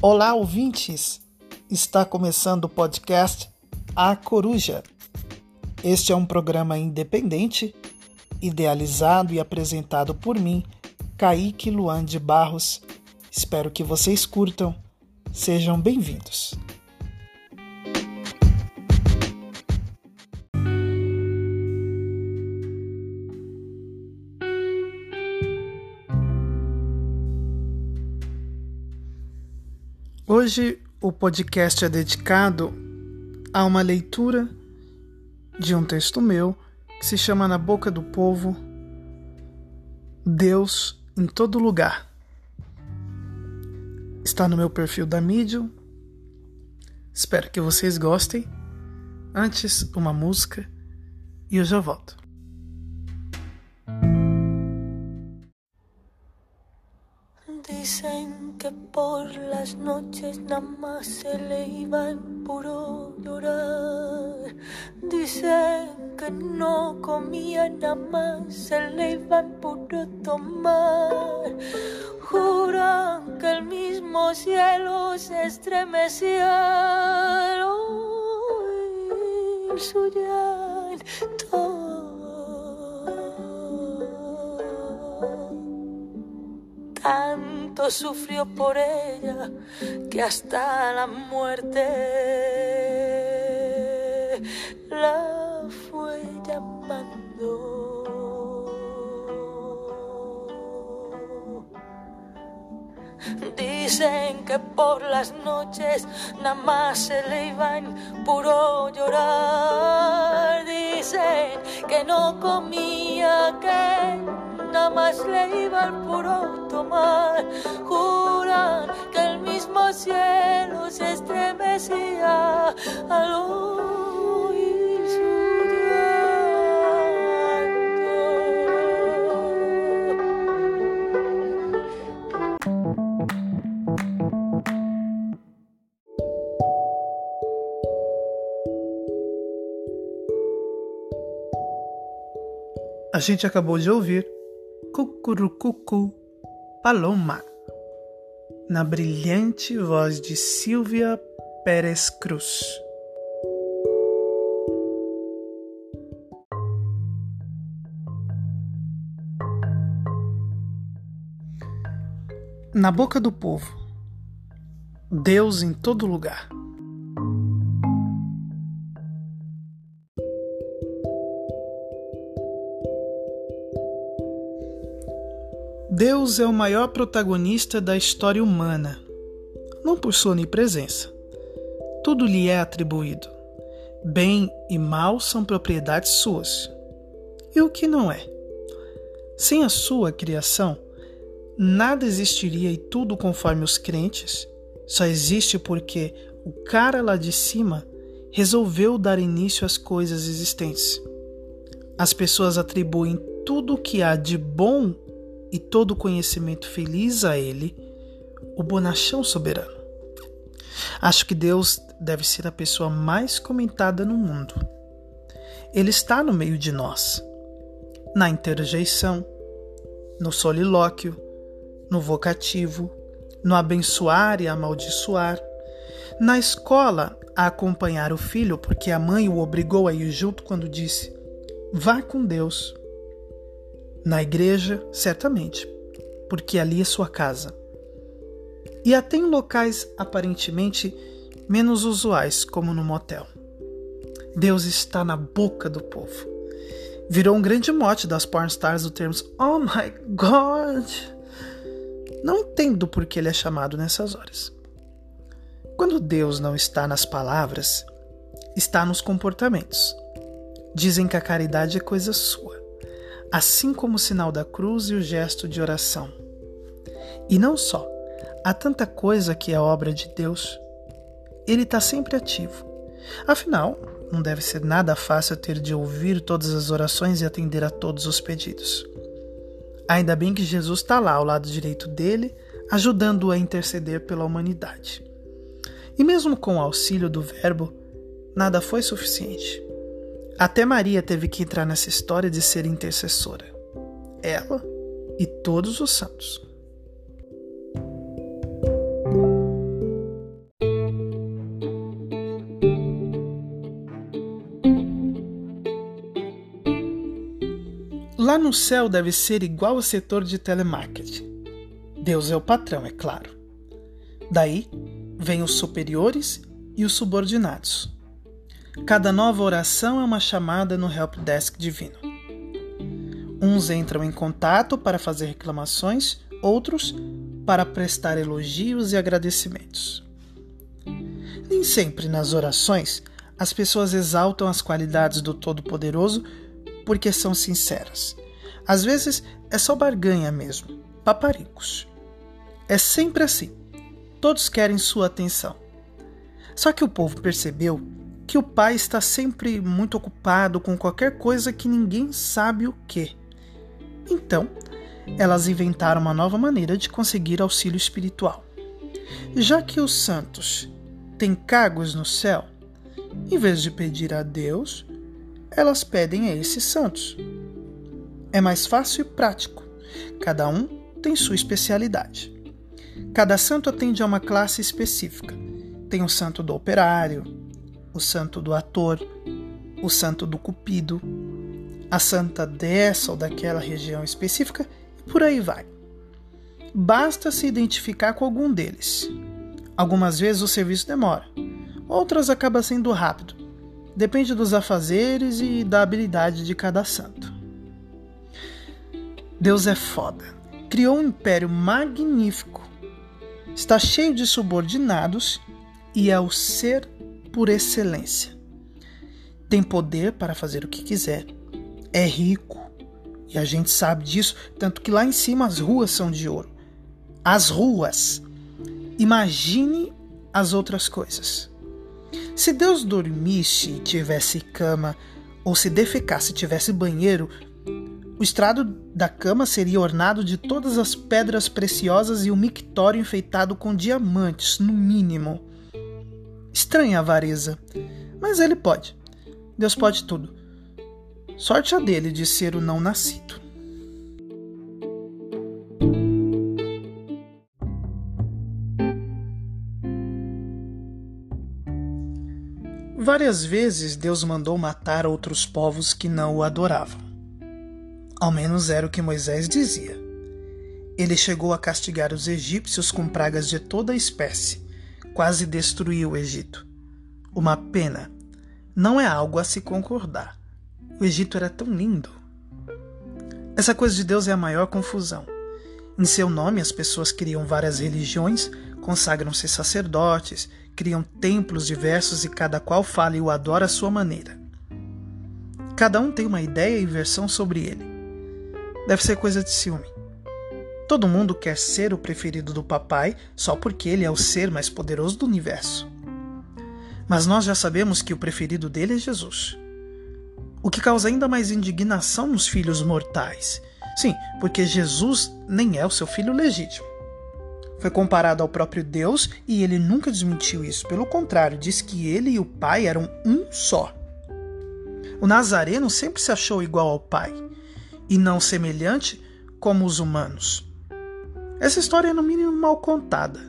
Olá, ouvintes! Está começando o podcast A Coruja. Este é um programa independente, idealizado e apresentado por mim, Kaique Luan de Barros. Espero que vocês curtam. Sejam bem-vindos. Hoje o podcast é dedicado a uma leitura de um texto meu que se chama Na Boca do Povo Deus em Todo Lugar. Está no meu perfil da Medium. Espero que vocês gostem. Antes, uma música e eu já volto. Dicen que por las noches nada más se le iba en puro llorar. Dicen que no comía nada más se le iba en puro tomar. Juran que el mismo cielo se estremecía. El sufrió por ella que hasta la muerte la fue llamando. Dicen que por las noches nada más se le iba en puro llorar. Dicen que no comía, que nada más le iba al puro tomar. Juran que el mismo cielo se estremecía al oír su A gente acabou de ouvir Cucurucucu Paloma, na brilhante voz de Silvia Pérez Cruz. Na boca do povo, Deus em todo lugar. Deus é o maior protagonista da história humana, não por sua onipresença. Tudo lhe é atribuído. Bem e mal são propriedades suas. E o que não é? Sem a sua criação, nada existiria e tudo conforme os crentes só existe porque o cara lá de cima resolveu dar início às coisas existentes. As pessoas atribuem tudo o que há de bom e todo conhecimento feliz a Ele, o bonachão soberano. Acho que Deus deve ser a pessoa mais comentada no mundo. Ele está no meio de nós, na interjeição, no solilóquio, no vocativo, no abençoar e amaldiçoar, na escola a acompanhar o filho porque a mãe o obrigou a ir junto quando disse: Vá com Deus. Na igreja, certamente, porque ali é sua casa. E até em locais aparentemente menos usuais, como no motel. Deus está na boca do povo. Virou um grande mote das pornstars do termo Oh my God! Não entendo por que ele é chamado nessas horas. Quando Deus não está nas palavras, está nos comportamentos. Dizem que a caridade é coisa sua assim como o sinal da cruz e o gesto de oração. E não só, há tanta coisa que é obra de Deus. Ele está sempre ativo. Afinal, não deve ser nada fácil ter de ouvir todas as orações e atender a todos os pedidos. Ainda bem que Jesus está lá ao lado direito dele, ajudando-o a interceder pela humanidade. E mesmo com o auxílio do Verbo, nada foi suficiente. Até Maria teve que entrar nessa história de ser intercessora. Ela e todos os santos. Lá no céu deve ser igual ao setor de telemarketing. Deus é o patrão, é claro. Daí vêm os superiores e os subordinados. Cada nova oração é uma chamada no help desk divino. Uns entram em contato para fazer reclamações, outros para prestar elogios e agradecimentos. Nem sempre nas orações as pessoas exaltam as qualidades do Todo-Poderoso porque são sinceras. Às vezes é só barganha mesmo, paparicos. É sempre assim. Todos querem sua atenção. Só que o povo percebeu que o pai está sempre muito ocupado com qualquer coisa que ninguém sabe o que. Então, elas inventaram uma nova maneira de conseguir auxílio espiritual. Já que os santos têm cargos no céu, em vez de pedir a Deus, elas pedem a esses santos. É mais fácil e prático. Cada um tem sua especialidade. Cada santo atende a uma classe específica. Tem o santo do operário, o santo do ator, o santo do cupido, a santa dessa ou daquela região específica e por aí vai. Basta se identificar com algum deles. Algumas vezes o serviço demora, outras acaba sendo rápido, Depende dos afazeres e da habilidade de cada santo. Deus é foda. Criou um império magnífico. Está cheio de subordinados e é o ser por excelência. Tem poder para fazer o que quiser. É rico. E a gente sabe disso, tanto que lá em cima as ruas são de ouro. As ruas. Imagine as outras coisas. Se Deus dormisse e tivesse cama, ou se defecasse e tivesse banheiro, o estrado da cama seria ornado de todas as pedras preciosas e o mictório enfeitado com diamantes, no mínimo. Estranha avareza, mas ele pode. Deus pode tudo. Sorte a dele de ser o não nascido. Várias vezes Deus mandou matar outros povos que não o adoravam. Ao menos era o que Moisés dizia. Ele chegou a castigar os egípcios com pragas de toda espécie, quase destruiu o Egito. Uma pena. Não é algo a se concordar. O Egito era tão lindo. Essa coisa de Deus é a maior confusão. Em seu nome, as pessoas criam várias religiões, consagram-se sacerdotes, criam templos diversos e cada qual fala e o adora à sua maneira. Cada um tem uma ideia e versão sobre ele. Deve ser coisa de ciúme. Todo mundo quer ser o preferido do papai só porque ele é o ser mais poderoso do universo. Mas nós já sabemos que o preferido dele é Jesus. O que causa ainda mais indignação nos filhos mortais. Sim, porque Jesus nem é o seu filho legítimo. Foi comparado ao próprio Deus e ele nunca desmentiu isso. Pelo contrário, disse que ele e o Pai eram um só. O Nazareno sempre se achou igual ao Pai e não semelhante como os humanos. Essa história é no mínimo mal contada.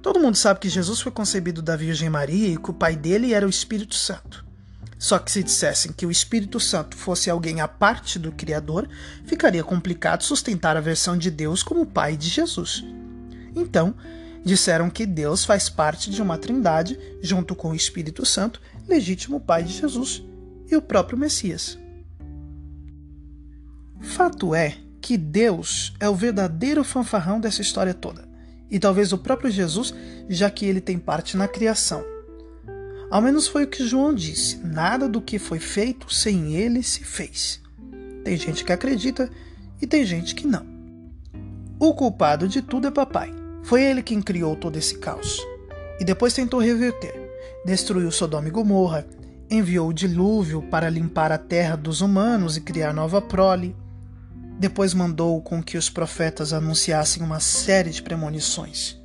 Todo mundo sabe que Jesus foi concebido da Virgem Maria e que o pai dele era o Espírito Santo. Só que se dissessem que o Espírito Santo fosse alguém à parte do Criador, ficaria complicado sustentar a versão de Deus como pai de Jesus. Então, disseram que Deus faz parte de uma trindade, junto com o Espírito Santo, legítimo Pai de Jesus e o próprio Messias. Fato é que Deus é o verdadeiro fanfarrão dessa história toda, e talvez o próprio Jesus, já que ele tem parte na criação. Ao menos foi o que João disse: nada do que foi feito sem ele se fez. Tem gente que acredita e tem gente que não. O culpado de tudo é papai. Foi ele quem criou todo esse caos. E depois tentou reverter. Destruiu Sodoma e Gomorra, enviou o dilúvio para limpar a terra dos humanos e criar nova prole. Depois mandou com que os profetas anunciassem uma série de premonições.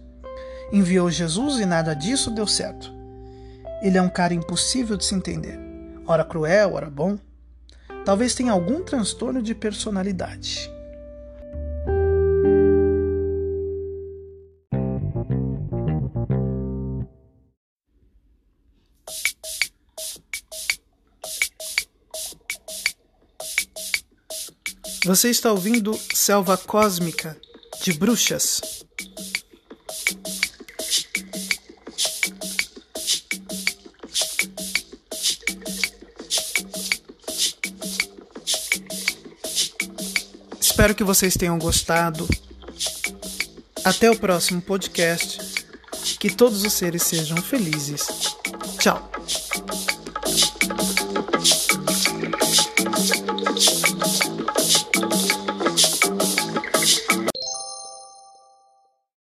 Enviou Jesus e nada disso deu certo. Ele é um cara impossível de se entender. Ora cruel, ora bom. Talvez tenha algum transtorno de personalidade. Você está ouvindo Selva Cósmica de Bruxas. Espero que vocês tenham gostado. Até o próximo podcast. Que todos os seres sejam felizes. Tchau.